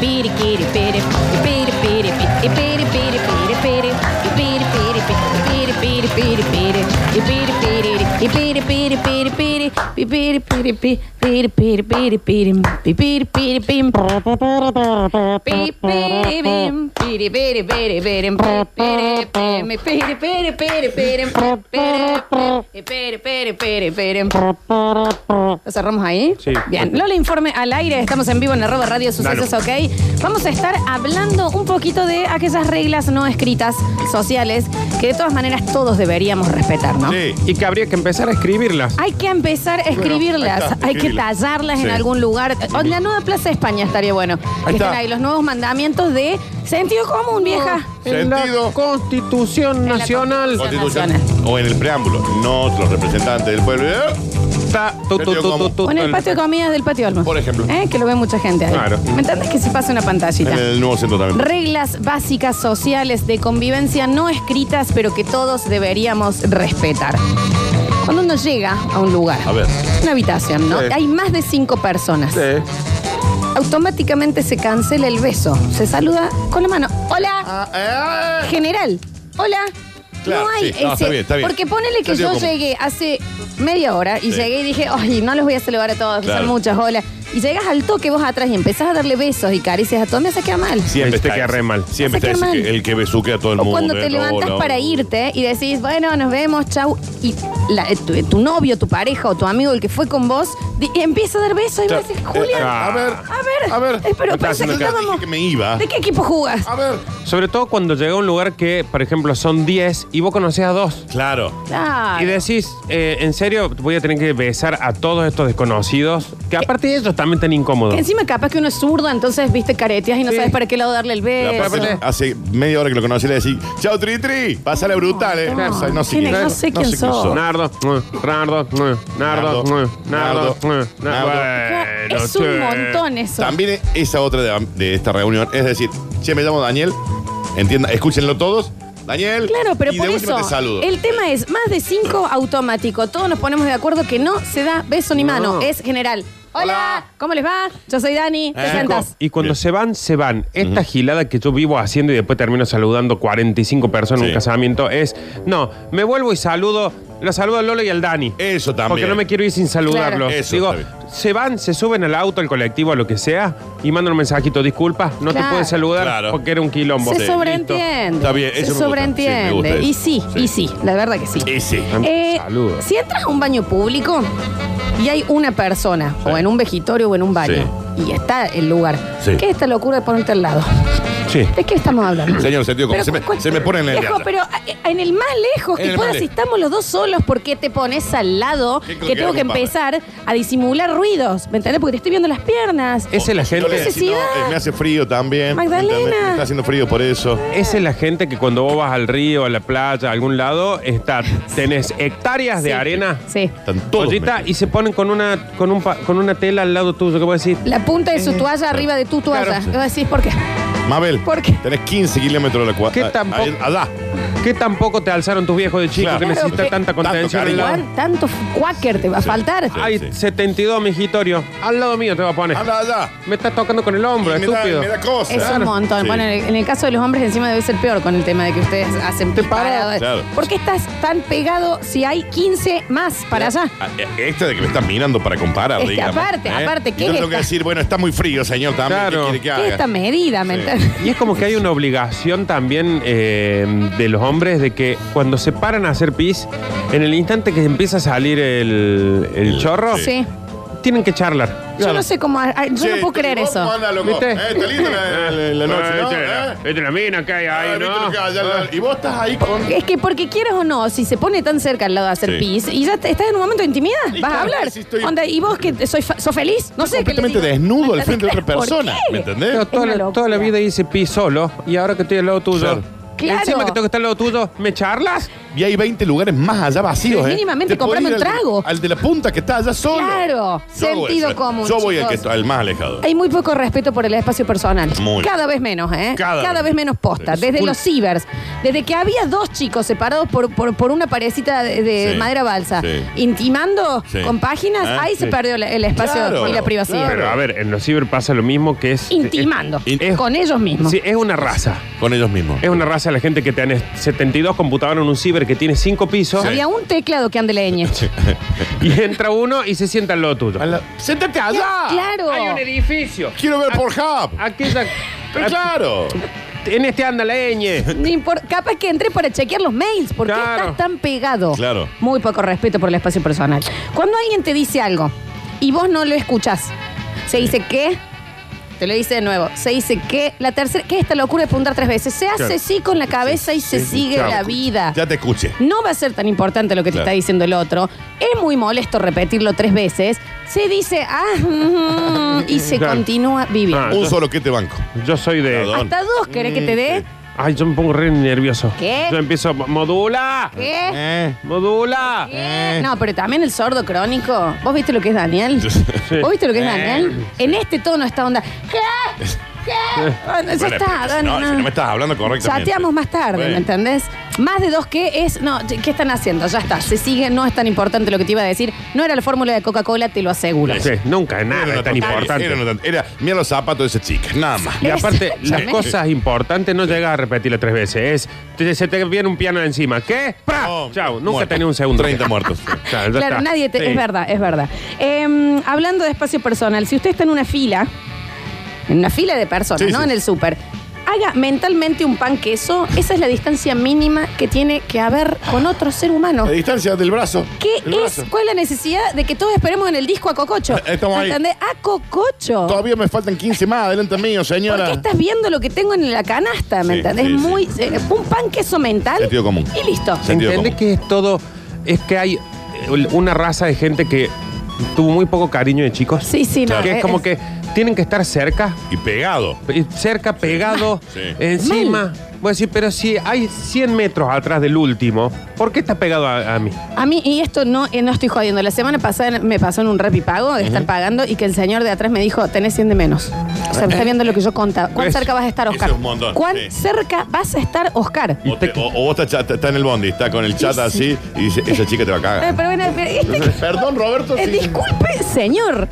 beady kitty bitty, you bitty bitty bitty bitty bitty bitty bitty, you bitty bitty bitty bitty bitty bitty, you bitty bitty bitty bitty bitty bitty. ¿Lo cerramos ahí? Sí. Bien. Lola Informe al aire. Estamos en vivo en arroba radio sucesos, ok. Vamos a estar hablando un poquito de aquellas reglas no escritas sociales que de todas maneras todos deberíamos respetar, ¿no? Sí. Y que habría que empezar a escribirlas. Hay que empezar a escribirlas, ahí está, hay que escribirlas. tallarlas en Sí. algún lugar. O en la nueva Plaza de España estaría bueno. Que estén está. ahí los nuevos mandamientos de sentido común, vieja. En la Sentido. Constitución En la Nacional. Constitución. Constitución. O en el preámbulo. No los representantes del pueblo. ¿eh? Está tu, tu, Sentido tu, tu, común. tu, O en el patio de comidas del patio Olmos. Por ejemplo. ¿Eh? Que lo ve mucha gente ahí. Claro. ¿Me entiendes que se pasa una pantallita? En el nuevo centro también. Reglas básicas sociales de convivencia no escritas, pero que todos deberíamos respetar. Cuando uno llega a un lugar, A ver. una habitación, ¿no? Sí. Hay más de cinco personas. Sí. Automáticamente se cancela el beso. Se saluda con la mano. Hola, Ah, eh. general. Hola. Claro, no hay sí. No, está bien, está bien. Porque ponele que yo llegué hace media hora y Sí. llegué y dije, ay, no los voy a saludar a todos, que Claro. son muchas, hola. Y llegas al toque vos atrás y empezás a darle besos y caricias a todos, me hace quedar mal. Siempre Te queda re mal. Siempre Te queda mal. que- el que besuquea a todo el O mundo. cuando te ¿eh? levantas para irte y decís, bueno, nos vemos, chau. Y la- eh, tu, tu novio, tu pareja o tu amigo, el que fue con vos, di- empieza a dar besos y vos decís, eh, Julián, a ver. a ver, A ver. eh, pero ¿Qué estás pensé que haciendo acá? estábamos... Dije que me iba. ¿De qué equipo jugás? A ver. Sobre todo cuando llega a un lugar que, por ejemplo, son 10 y vos conocés a dos. Claro. Claro. Y decís, eh, en serio, voy a tener que besar a todos estos desconocidos, que aparte de ellos también tan incómodos. Que encima capaz que uno es zurdo, entonces viste careteas y no Sí. sabes para qué lado darle el La beso. hace media hora que lo conocí le decís, chao Tri Tri, pásale brutal, eh. No, sé ¿quién? No sé quién sos. Nardo, mm, Nardo, mm, Nardo, Nardo, mm, Nardo, Nardo, mm, Nardo. Bueno, es un che. montón eso. También esa otra de, de esta reunión es decir, che, me llamo Daniel, entienda, escúchenlo todos. Daniel. Claro, pero y por de última eso te saludo. el tema es más de cinco automático. Todos nos ponemos de acuerdo que no se da beso ni No. mano, es general. Hola, Hola. ¿cómo les va? Yo soy Dani, te Eh. sentás. Y cuando Bien. se van, se van. Esta gilada que yo vivo haciendo y después termino saludando 45 personas en Sí. un casamiento es, no, me vuelvo y saludo, lo saludo al Lolo y al Dani. Eso también. Porque no me quiero ir sin saludarlos. Claro. Eso Digo, está se van, se suben al auto, al colectivo, a lo que sea, y mandan un mensajito, disculpa, no Claro. te puedes saludar Claro. porque era un quilombo. Se Sí. sobreentiende. Está bien, Se eso me gusta. Sí, me sobreentiende. gusta eso. y sí, Sí. y sí, la verdad que sí. Y sí. Eh, Saludos. si entras a un baño público y hay una persona, Sí. o en un vegitorio o en un baño, y está el lugar, Sí. ¿qué es esta locura de ponerte al lado? Sí. ¿De qué estamos hablando? Señor, sentido común. Se me, cu- se me pone en el Viejo, pero eh, en el más lejos En que el puedas, más si lejos. estamos los dos solos, ¿por qué te pones al lado ¿Qué- que qué tengo que hago, empezar a disimular ruidos? ¿Me entendés? Porque te estoy viendo las piernas. Esa es la Yo le gente. decía, no, eh, me hace frío también. Magdalena. Me está haciendo frío por eso. Esa es la gente que cuando vos vas al río, a la playa, a algún lado, está, tenés hectáreas de Sí. arena, Sí. Están todos. metidos. y se ponen con una, con un, pa- con una tela al lado tuyo. ¿Qué voy a decir? La punta de su toalla arriba de tu toalla. Claro. Y vos decís, ¿por qué? Mabel, ¿Por qué? tenés 15 kilómetros de la ¿Qué cuadra. tampoco? Allá. ¿Qué tampoco te alzaron tus viejos de chico Claro. que Claro, necesita que- tanta contención al cariño. lado? Juan, tanto cuáquer te va a faltar. Hay Sí. 72 migitorio. Al lado mío te va a poner. Anda allá. Me estás tocando con el hombro, Y me da, estúpido. me da cosa. Es un montón. Sí. Bueno, en el, en el caso de los hombres encima debe ser peor con el tema de que ustedes hacen Te paradas. Claro. ¿Por qué estás tan pegado si hay 15 más para allá? Ah, eh, Extra de que me están mirando para comparar, Es que digamos. aparte, aparte, Y ¿qué yo es tengo que esta? decir, bueno, está muy frío, señor, también. Claro. ¿Qué quiere que ¿Qué es haga? esta medida? ¿me Sí. entiendes? Y es como que hay una obligación también eh, de los hombres de que cuando se paran a hacer pis, en el instante que empieza a salir el, el chorro, Sí. tienen que charlar. Yo no sé cómo. ay, Yo Che, no puedo creer ¿vos eso. cómo anda, loco? ¿Viste? Eh, está linda la, la- la noche, ¿no? ¿Viste, la, ¿Eh? viste la mina que hay Ah, ahí, ¿viste no? lo que hay allá? Y vos estás ahí con... Es que porque quieras o no, si se pone tan cerca al lado de hacer Sí. pis y ya te- estás en un momento de intimidad, Y vas a claro, hablar. sí estoy- Onda, ¿y vos que soy fa- sos feliz? No sé qué le completamente digo. desnudo ¿Me al frente de otra entendés? ¿Por persona. qué? ¿Me entendés? Pero toda, una la, toda la vida hice pis solo y ahora que estoy al lado tuyo. Claro. Claro. Encima que tengo que estar al lado tuyo, ¿me charlas? Y hay 20 lugares más allá vacíos. Sí, ¿eh? mínimamente Te podés comprame ir un al de- trago. Al de la punta que está allá solo. Claro, Yo sentido común, Yo voy al, que chicos. está, al más alejado. Hay muy poco respeto por el espacio personal. Muy. Cada vez menos, ¿eh? Cada Cada, vez. vez menos posta. Desde Full. los cibers. Desde que había dos chicos separados por, por, por una parecita de, de Sí. madera balsa, Sí. intimando Sí. con páginas, Ah, ahí se sí. perdió la- el espacio Claro, y la privacidad. Pero a ver, en los ciber pasa lo mismo que es. Intimando. Es- con ellos mismos. Sí, es una raza. Con ellos mismos. Es una raza la gente que tiene 72 computadoras en un ciber que tiene 5 pisos Había un teclado que ande leñe. y entra uno y se sienta al lado tuyo. A la- ¡Siéntate allá! Claro. Hay un edificio. Quiero ver por Hub. Aquella. Pero claro. En este anda. No importa, capaz que entré para chequear los mails. ¿Por qué Claro. estás tan pegado? Claro. Muy poco respeto por el espacio personal. Cuando alguien te dice algo y vos no lo escuchás, se dice ¿qué? Te lo dice de nuevo. Se dice ¿qué? La tercera, ¿qué es esta locura de preguntar tres veces? Se hace Claro. sí con la cabeza y se sigue claro. la vida. Ya te escuché. No va a ser tan importante lo que te Claro. está diciendo el otro. Es muy molesto repetirlo tres veces. Se dice, ah, mm, y se Claro. continúa viviendo. Ah, Un yo- solo que te banco. Yo soy de. Perdón. Hasta dos querés que te dé. Ay, yo me pongo re nervioso. ¿Qué? Yo empiezo. ¡Modula! ¿Qué? Eh. ¡Modula! ¿Qué? No, pero también el sordo crónico. ¿Vos viste lo que es Daniel? Sí. ¿Vos viste lo que es Eh, Daniel? En este tono, esta onda. ¿Qué? ¿Qué? Bueno, ya Bueno, está, pero si no, no. si no me estás hablando correctamente. Chateamos más tarde, Bueno. ¿me entendés? Más de dos que es. No, ¿qué están haciendo? Ya está. Se sigue, no es tan importante lo que te iba a decir. No era la fórmula de Coca-Cola, te lo aseguro. Sí, nunca, nada es tan importante. Era, una tontería. Era, mira los zapatos de esa chica, nada más. Y aparte, las Exactamente. cosas importantes no llegas a repetirlo tres veces. Es, te- se te viene un piano encima. ¿Qué? ¡Pra! Oh, Chao. Nunca muerto. tenés un segundo. 30 muertos. Claro, ya Claro, está. nadie te. Sí. Es verdad, es verdad. Eh, hablando de espacio personal, si usted está en una fila, en una fila de personas, Sí, ¿no? sí. En el súper. Haga mentalmente un pan queso. Esa es la distancia mínima que tiene que haber con otro ser humano. La distancia del brazo. ¿Qué El es? brazo. ¿Cuál es la necesidad de que todos esperemos en el disco a Cococho? Eh, estamos ahí. ¿Entendés? A Cococho. Todavía me faltan 15 más, adelante mío, ¿Por señora. qué estás viendo lo que tengo en la canasta? ¿Me Sí, entendés? sí, sí. Muy. eh, un pan queso mental. Sentido común. Y listo. Sentido ¿Entendés común. que es todo? Es que hay eh, una raza de gente que tuvo muy poco cariño de chicos. Sí, sí, no. Que es eh, como que tienen que estar cerca, Y pegado. eh, cerca, pegado, Sí. encima. Voy a decir, pero si hay 100 metros atrás del último, ¿por qué está pegado a, a mí? A mí, y esto no, eh, no estoy jodiendo. La semana pasada me pasó en un rap y pago de estar pagando y que el señor de atrás me dijo, tenés 100 de menos. O sea, me está viendo lo que yo contaba. ¿Cuán cerca vas a estar, Eso Oscar? es un montón, ¿Cuán sí. cerca vas a estar, Oscar? O, te- o- o vos estás en el bondi, está con el chat Sí, así y dice, esa chica te va a Eh, cagar. pero bueno, pero este- Perdón, Roberto. eh, sí. disculpe, señor.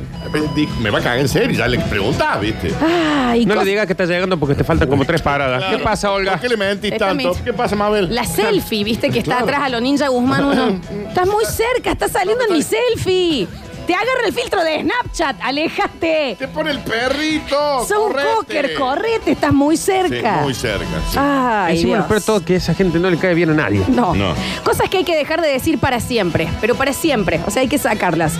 Me va a cagar en serio, ya le preguntás, ¿viste? Ay, No cos- le digas que está llegando porque te faltan como tres paradas. Claro. ¿Qué pasa, Olga? ¿Por qué le mentís tanto? ¿Qué pasa, Mabel? La selfie, viste que está Claro. atrás a lo ninja Guzmán uno. Estás muy cerca, está saliendo en mi selfie. Te agarra el filtro de Snapchat, aléjate. Te pone el perrito. Sos un correte. cocker, correte, estás muy Sí, cerca. muy cerca. sí. Ay, Encima, lo Dios. peor de todo que esa gente no le cae bien a nadie. No. No. Cosas que hay que dejar de decir para siempre, pero para siempre. O sea, hay que sacarlas.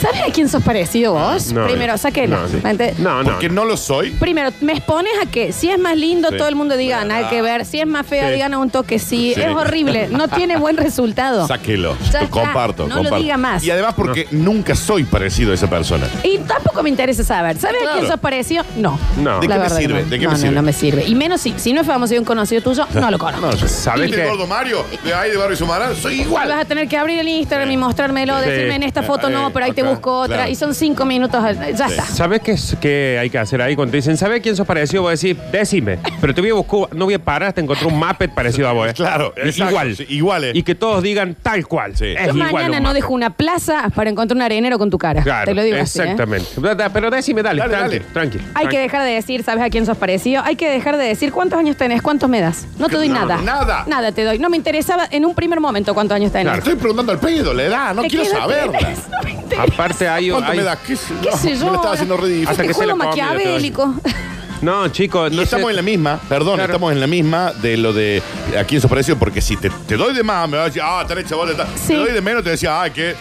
¿Sabes a quién sos parecido vos? No, Primero, no. sáquelo. No, sí. No, no. Porque no lo soy. Primero, me expones a que si es más lindo, Sí. todo el mundo diga nada que ver. Si es más feo, Sí. digan a un toque sí. Sí. Es horrible. No tiene buen resultado. Sáquelo. Ya está. comparto, No lo comparto. diga más. Y además porque nunca soy parecido a esa persona. Y tampoco me interesa saber. ¿Sabes a Claro. quién sos parecido? No. No. ¿De qué me verdad que sirve? no. ¿De qué no, me no, sirve? no me sirve. Y menos si, si no es famoso y un conocido tuyo, no lo conozco. No, yo- ¿Sabes ¿Viste qué? gordo Mario? De ahí de Barrio Sumarán, soy Vas igual. a tener que abrir el Instagram y mostrármelo, Sí. decirme en esta foto no, Eh, pero ahí te busco otra. claro. Y son cinco minutos. al- Ya Sí. está. ¿Sabes qué, es, qué hay que hacer ahí cuando te dicen, ¿sabes quién sos parecido? Voy a decir, decime. Pero te voy a buscar, no voy a parar hasta encontrar un Muppet parecido a vos. ¿eh? Claro, Es exacto, igual. sí, igual es. Y que todos digan tal cual. Sí. Es Yo igual mañana un no Muppet. dejo una plaza para encontrar un arenero con tu cara. Claro, Te lo digo así. ¿eh? exactamente. Da- da- Pero decime, dale, Dale, tranqui, dale. tranqui. Hay tranqui. que dejar de decir, ¿sabes a quién sos parecido? Hay que dejar de decir cuántos años tenés, cuántos me das. No te doy No, nada. nada. Nada te doy. No me interesaba en un primer momento cuántos años tenés. Estoy preguntando al pedo, la edad, no ¿De quiero qué edad saberla. No me interesa. Aparte hay... ¿Cuánto hay- me das? ¿Qué, sé sé yo? Me lo estaba haciendo ridículo. Hasta Este que se juego la come, maquiavélico. No, chicos, Y no estamos sé- en la misma, perdón, Claro. estamos en la misma de lo de aquí en su precio, porque si te, te doy de más, me vas a decir, ah, tenés chaval, está. Sí. Te doy de menos, te decía, ah, que.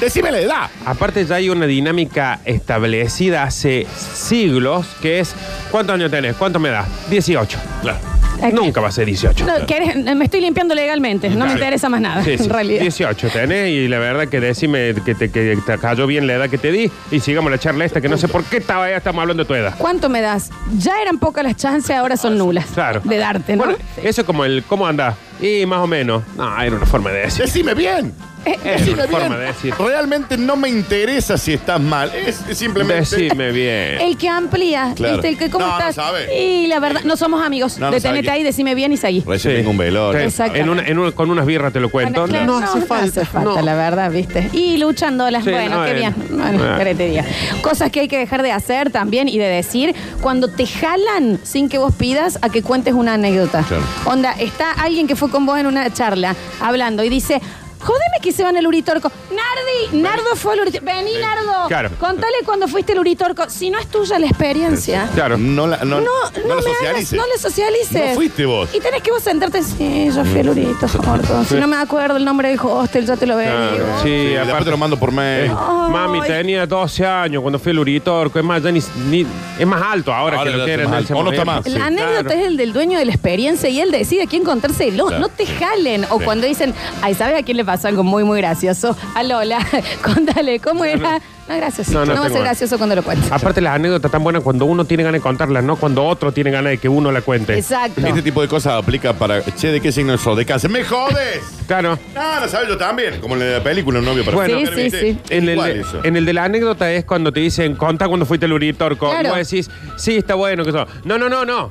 Decime la edad. Aparte ya hay una dinámica establecida hace siglos que es ¿cuántos años tenés? ¿Cuánto me das? 18. Claro. Aquí. Nunca va a ser 18. No, ¿querés? me estoy limpiando legalmente. No me Claro. interesa más nada, Sí, sí, en realidad. 18 tenés y la verdad que decime que te, que te cayó bien la edad que te di y sigamos la charla esta que no sé por qué estaba ya estamos hablando de tu edad. ¿Cuánto me das? Ya eran pocas las chances, ahora son nulas. Claro. De darte, ¿no? Bueno, eso es como el ¿cómo anda? Y más o menos. No, era una forma de decir. Decime bien. Era Decime una forma de decir. Realmente no me interesa si estás mal. Es es simplemente. Decime bien. El que amplía, Claro. ¿viste? El que, ¿cómo No, no estás? sabe. Y la verdad, no somos amigos. No, no Detenete sabe ahí, decime bien y seguí. Recién Sí. tengo un velorio. Sí. Exacto. En una- en una- con unas birras te lo cuento. Claro, no, hace falta. falta, no. la verdad, ¿viste? Y luchándolas, Sí, bueno, no, qué eh, bien. Bueno, eh. querés te diga. Cosas que hay que dejar de hacer también y de decir cuando te jalan sin que vos pidas a que cuentes una anécdota. Claro. Onda, está alguien que fue con vos en una charla hablando y dice. Jodeme que se van al Uritorco. Nardi, Nardo fue al Uritorco. Vení, Nardo. Claro. Contale cuando fuiste al Uritorco. Si no es tuya la experiencia. Claro. No la, no, No, no, no la me hagas, socialices. no le socialices. No fuiste vos. Y tenés que vos sentarte. Sí, yo fui al Uritorco. Si no me acuerdo el nombre del hostel, yo te lo veo. Claro, sí, aparte. te lo mando por mail. Ay. Mami, tenía 12 años cuando fui al Uritorco. Es más, ya ni, ni- es más alto ahora, Ahora que lo ya que está era en más ese alto. O no está momento. más. La Sí, anécdota claro. es el del dueño de la experiencia y él decide a quién contárselo. Claro, no te jalen. O Sí. cuando dicen, ay, ¿sabes a quién le pasó algo muy, muy gracioso? A Lola. Contale, ¿cómo era? No, gracias. No, No, no va a ser gracioso cuando lo cuentes. Aparte, las anécdotas tan buenas cuando uno tiene ganas de contarlas, no cuando otro tiene ganas de que uno la cuente. Exacto. Este tipo de cosas aplica para. Che, ¿de qué signo sos? De cáncer. ¡Me jodes! Claro. No, no sabes, yo también. Como en la película, un novio para Bueno, Sí, sí, sí. En el, Igual de, eso. en el de la anécdota es cuando te dicen, conta cuando fuiste al Uritorco. Claro. Y vos decís, sí, está bueno. Que eso. No, no, no, no.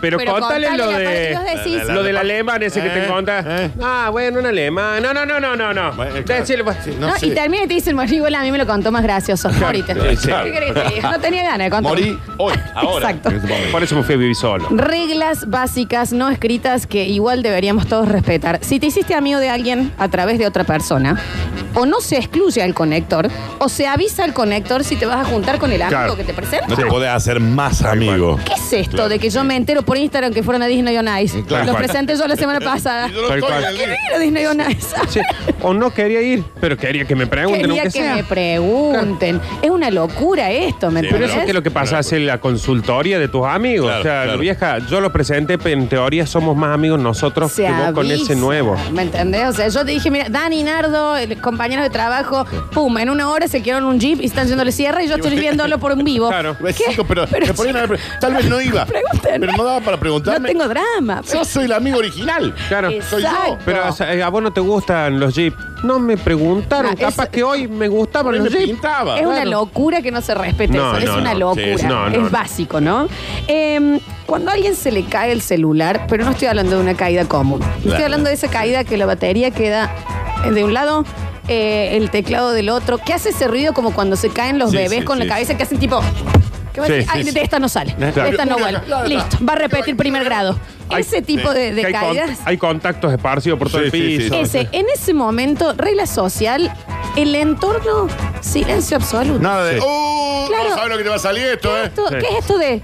Pero, Pero contale contale lo de. que vos decís. Lo del alemán ese que te Eh, conta. eh. Ah, bueno, un alemán. No, no, no, no, no, no. Bueno, claro. Decile, pues. Sí, No, no sé. y termina y te dicen, bueno, igual a mí me lo contó más gracioso. Morite. Sí, ¿Qué claro. querés que te diga? No tenía ganas de contar. Morí hoy, ahora. Exacto. En este momento. Por eso me fui a vivir solo. Reglas básicas no escritas que igual deberíamos todos respetar. Si te hiciste amigo de alguien a través de otra persona, o no se excluye al conector, o se avisa al conector si te vas a juntar con el amigo Claro. que te presenta. No te Sí. podés hacer más amigo. ¿Qué es esto Claro. de que yo me entero por Instagram que fueron a Disney on Ice? Claro. Los presenté yo la semana pasada. Y yo no Tal estoy cual. en el Quiero link. ir a Disney on Ice. Sí, O no quería ir, pero quería que me pregunten, Quería aunque que sea. me pregunten. Es una locura esto, ¿me Sí, Pero eso es que lo que pasa es la consultoría de tus amigos. Claro, o sea, claro. vieja, yo lo presenté, pero en teoría somos más amigos nosotros Se que vos con avisa, ese nuevo. ¿Me entendés? O sea, yo te dije, mira, Dani, Nardo, el- compañeros de trabajo, pum, en una hora se quedaron un jeep y están yéndole cierre y yo estoy viéndolo por un vivo. Claro. ¿Qué? chico, pero, me pre- tal vez no iba. Pregunten. Pero no daba para No preguntarme. tengo drama. Yo soy el amigo original. Claro. Soy yo. Exacto. Pero o sea, eh, a vos no te gustan los jeeps. No me preguntaron. No, Capaz es- que hoy me gustaban Pero los me jeeps. pintaba. Es una Claro. locura que no se respete No, eso. no, es una no. locura. Sí, es- no, no, es no. básico, ¿no? Eh, cuando a alguien se le cae el celular, pero no estoy hablando de una caída común. Estoy Claro. hablando de esa caída que la batería queda eh, de un lado, eh, el teclado del otro, que hace ese ruido como cuando se caen los Sí, bebés sí, con sí, la cabeza que hacen tipo. ¿Qué va a Sí, decir? sí, Ay, sí. de esta no sale. Claro. De esta no vuelve. Listo, va a repetir primer grado. Hay- Ese tipo de, de Que hay, con- caídas. hay contactos esparcidos por todo Sí, el sí, sí, piso. Ese, en ese momento, regla social, el entorno, silencio absoluto. Nada de. Sí. ¡Uh! Claro. No sabes lo que te va a salir esto, ¿Qué, ¿eh? es esto, Sí. qué es esto de.?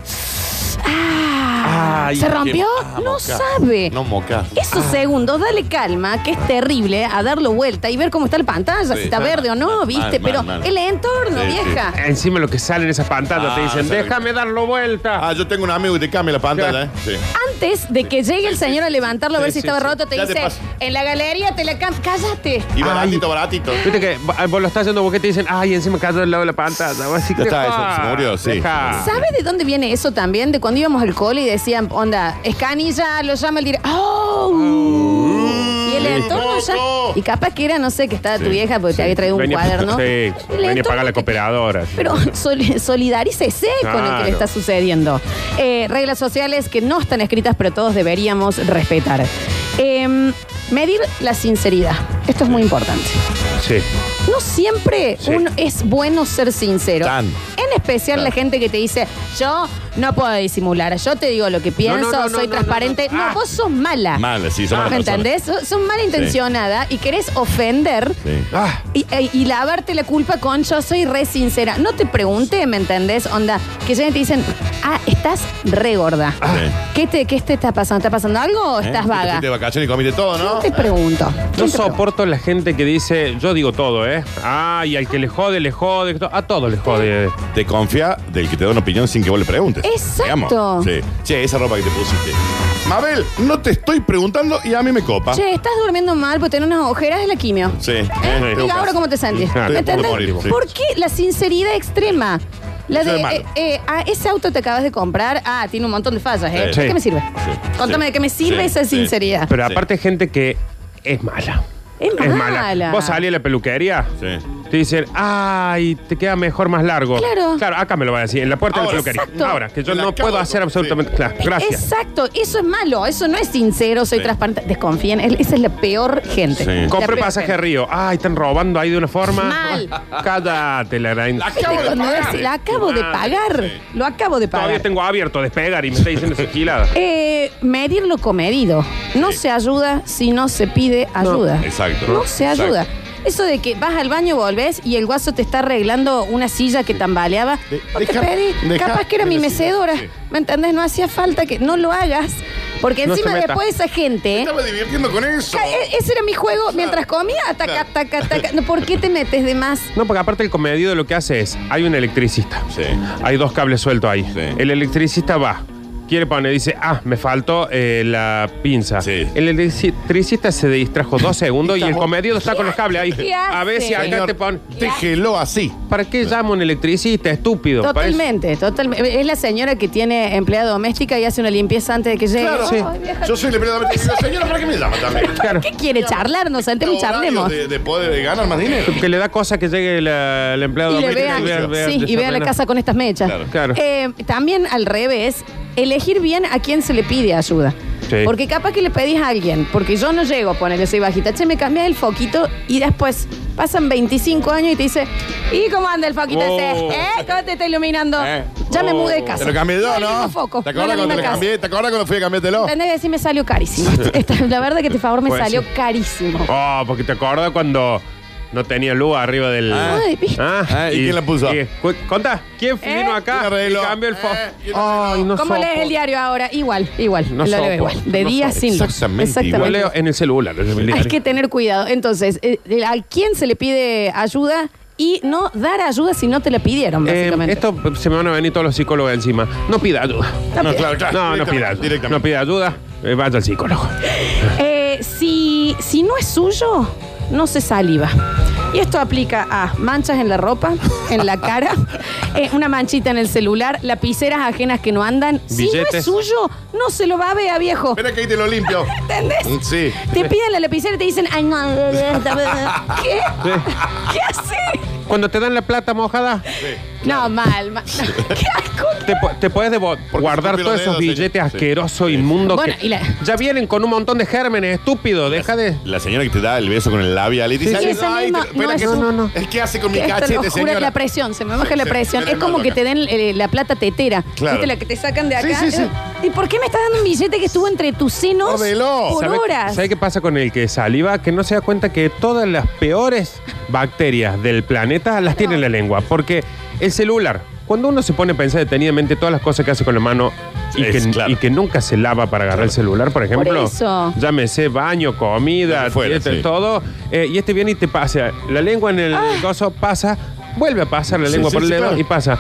Ah, Ay, ¿Se qué- rompió? ah, no moca. sabe. No moca. Esos segundos, dale calma, que es terrible, a darlo vuelta y ver cómo está la pantalla, Sí, si está mal, verde o no, mal, ¿viste? mal, Pero mal. el entorno, Sí, sí. vieja. Encima lo que sale en esas pantallas Ah, te dicen, lo que- déjame darlo vuelta. Ah, yo tengo un amigo que te cambia la pantalla, ¿eh? Sí. Antes de que llegue el señor a levantarlo a ver Sí, si sí, estaba sí. roto, te Ya te dice, en la galería te la cam... ¡Cállate! Y Ay. baratito, baratito. Viste que va- vos lo estás haciendo porque te dicen, ay, encima cayó al lado de la pantalla. Vos decís, Ya está, "Deja, eso, se murió, sí. deja". ¿Sabe de dónde viene eso también? De cuando íbamos al cole y decían, onda, escanilla, lo llama el director. ¡Oh! Y el sí. entorno ya. Coco. Y capaz que era, no sé, que estaba tu vieja porque te había traído un Venía- cuaderno. Sí, El venía a entorno pagar la te- cooperadora. Pero sol- solidarícese con lo que Claro. le está sucediendo. Eh, reglas sociales que no están escritas, pero todos deberíamos respetar. Eh, medir la sinceridad. Esto es muy importante. Sí. No siempre Sí. uno es bueno ser sincero. Tan. En especial la gente que te dice, yo no puedo disimular, yo te digo lo que pienso, no, no, soy no, transparente. no, No, no, no. vos sos mala. Mala, sí, sos mala ¿Me entendés? Sos, sos malintencionada y querés ofender Sí. Ah, y, e- y lavarte la culpa con yo soy re sincera. No te pregunté, ¿me entendés? Onda, que ya te dicen, ah, estás re gorda. Sí. ¿Qué, te, ¿Qué te está pasando? ¿Está pasando algo o ¿Eh? estás Te vaga? de vacaciones y comiste todo, ¿no? No te pregunto. no te soporto a la gente que dice, yo digo todo, ¿eh? Ah, y al que le jode, le jode. A todos les jode. Te confía del que te da una opinión sin que vos le preguntes. Exacto. Digamos. Sí. Che, esa ropa que te pusiste. Mabel, no te estoy preguntando y a mí me copa. Che, estás durmiendo mal porque tenés unas ojeras de la quimio. Sí. ¿Eh? Y ahora cómo te sentís. Claro, ¿Me te puedo entendés? morir, sí. ¿Por qué la sinceridad extrema? La Eso de, es eh, eh, ah, ese auto te acabas de comprar, ah, tiene un montón de fallas, ¿eh? Sí. ¿De qué me sirve? Sí. Contame de qué me sirve Sí. esa sinceridad. Pero aparte hay gente que es mala. Es mala. Vos salís a la peluquería, Sí. Te dicen, ay, te queda mejor más largo. Claro. Claro, acá me lo van a decir, en la puerta Ahora, de la peluquería. exacto. Ahora, que yo En la no puedo hacer sí. absolutamente. Claro, gracias. Exacto, eso es malo, eso no es sincero, soy Sí. transparente. Desconfíen, esa es la peor gente. Sí. La Compre peor pasaje a gente. Río. Ay, están robando ahí de una forma. Mal. Cállate, la gran. La ¿Viste acabo de cuando pagar. decís, la acabo de Madre, pagar, sí. lo acabo de Todavía pagar. tengo abierto despegar y me está diciendo esa gilada. Eh, medir lo comedido. No Sí. se ayuda si no se pide ayuda. Exacto. No se Exacto. Eso de que vas al baño, volvés y el guaso te está arreglando una silla que tambaleaba. De- no te pedí. deja Capaz que era mi mecedora. Sí. ¿Me entendés? No hacía falta que no lo hagas. Porque No encima después esa gente. Estaba divirtiendo con eso. E- Ese era mi juego mientras comía. Ataca, Claro. ataca, ataca. No, ¿Por qué te metes de más? No, porque aparte el comedido lo que hace es, hay un electricista. Sí. Hay dos cables sueltos ahí. Sí. El electricista va, quiere poner, dice, ah, me faltó eh, la pinza. Sí. El electricista se distrajo dos segundos y el comedido está con los cables ahí. ¿Qué A ver si acá te pone. Déjelo así. ¿Para qué llamo un electricista, estúpido? Totalmente, totalmente. Es la señora que tiene empleada doméstica y hace una limpieza antes de que llegue. Claro. Sí. Ay, vieja, Yo soy el empleado de Señora, ¿para qué me llama también? Claro. ¿Qué quiere charlar? Nos sentemos y charlemos. De, de poder ganar más dinero. Que le da cosa que llegue la, el empleado Y le vean, sí, y vea la casa con estas mechas. Claro. Claro. Eh, también al revés, elegir bien a quién se le pide ayuda. Sí. Porque capaz que le pedís a alguien, porque yo no llego a ponerle soy bajita, che, me cambias el foquito y después pasan 25 años y te dice, ¿y cómo anda el foquito Oh. ese? ¿Eh? ¿Cómo te está iluminando? Eh. Ya me Oh. mudé de casa. Te lo cambié No yo, el mismo ¿no? foco, ¿Te no la acuerdas cuando misma casa. cambié? ¿Te acuerdas cuando fui a cambiártelo? ¿Entendés? Decir, me salió carísimo. Esta- la verdad que este favor me Pues salió sí. carísimo. Oh, porque te acuerdas cuando no tenía luz arriba del. Ah. Ay, ¿viste? Ah, ¿y quién la puso? y- cu- ¿Contá? ¿Quién ¿Eh? vino acá? ¿Quién arregló? Y cambió el foco. Eh, ¿quién Ay, no ¿Cómo lees el diario ahora? Igual, igual. No lo leo soporto, igual. De no día soporto. sin luz. Exactamente Yo leo en el celular. el Hay que tener cuidado. Entonces, eh, ¿a quién se le pide ayuda? Y no dar ayuda si no te la pidieron, Eh, básicamente. esto se me van a venir todos los psicólogos encima. No pida ayuda. No, claro, claro. No, no pida ayuda. directamente. No pida ayuda. eh, vaya al psicólogo. Eh, si, si no es suyo, no se saliva. Y esto aplica a manchas en la ropa, en la cara, eh, una manchita en el celular, lapiceras ajenas que no andan. Si no es suyo, no se lo va a ver a viejo. Espera que ahí te lo limpio. ¿Entendés? Mm, Sí. Te piden la lapicera y te dicen, ay, no, ¿qué? ¿Qué hace? Cuando te dan la plata mojada, No, mal, mal. ¡Qué asco! te, po- te puedes devo- guardar todos los esos dedos, billetes sí. asquerosos, Sí. inmundos. Bueno, que y la- Ya vienen con un montón de gérmenes, estúpido. Deja de. La señora que te da el beso con el labial y te dice, Sí, "Ay, esa ay, misma te- espera no que es es, No, no, no. es que hace con mi Esto lo cachete, juro, señora. la presión, se me baja la Sí, presión. sí, es como no, que acá. te den eh, la plata tetera. Claro. ¿Viste la que te sacan de Sí, acá? sí, sí. ¿Y por qué me estás dando un billete que estuvo entre tus senos por ¿Sabe, horas? sabe qué pasa con el que saliva? Que no se da cuenta que todas las peores bacterias del planeta las tiene en la lengua. Porque el celular, cuando uno se pone a pensar detenidamente todas las cosas que hace con la mano y, Es que, claro. y que nunca se lava para agarrar el celular, por ejemplo. eso. Llámese baño, comida, fuera, dieta, sí. todo. eh, y este viene y te pasa. La lengua en el coso pasa, vuelve a pasar la Sí, lengua sí, por el sí, dedo claro. y pasa.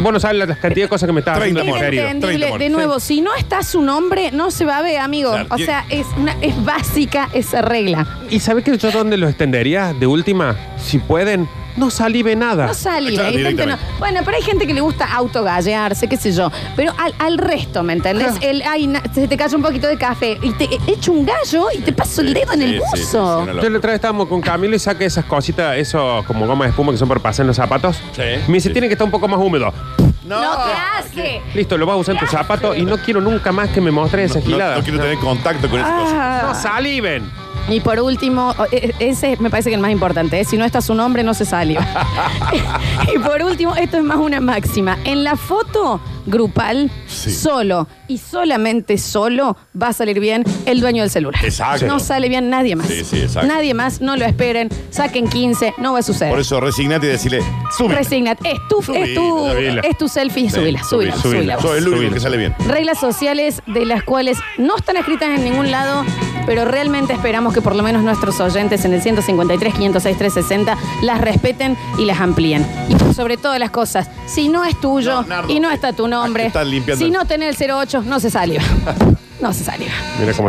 Vos no sabes la cantidad de cosas que me estás haciendo 30 en monedas. serio. Inentendible. 30 De nuevo, si no está su nombre, no se va a ver, amigo. Claro. O sea, es, una, es básica esa regla. ¿Y sabes que yo dónde lo extendería? De última, si pueden, no salive nada. No saliva, Claro, hay gente no. directamente. Bueno, pero hay gente que le gusta autogallearse, qué sé yo. Pero al, al resto, ¿me entendés? El, ay, na- se te cayó un poquito de café y te echo un gallo y te paso el dedo en el Sí, sí, sí, buzo. una Yo la otra vez estábamos con Camilo y saqué esas cositas, esos como goma de espuma que son para pasar en los zapatos. Sí. Me dice, Sí. tiene que estar un poco más húmedo. No, ¿qué hace? Listo, lo vas a usar en tus zapatos y no quiero nunca más que me mostres esa No, gilada. no quiero tener contacto con esas cosas. Ah. No saliven. Y por último, o- e- ese me parece que es el más importante, ¿eh? si no está su nombre no se saliva. y por último, esto es más una máxima. En la foto grupal, Sí. solo y solamente solo va a salir bien el dueño del celular. Exacto. No sale bien nadie más. Sí, sí, exacto. Nadie más, no lo esperen, saquen 15, no va a suceder. Por eso resignate y decirle, sube. Resignate. Es tu, Subila, es tu, subila. es tu selfie, subila, subila, subila, subila. Soy el único que sale bien. Reglas sociales de las cuales no están escritas en ningún lado, pero realmente esperamos que por lo menos nuestros oyentes en el 153, 506, 360 las respeten y las amplíen. Y por sobre todas las cosas, si no es tuyo No, Nardo, y no está tu nombre, limpiando si el- no tenés el 08, no se saliva. No se saliva. Mira cómo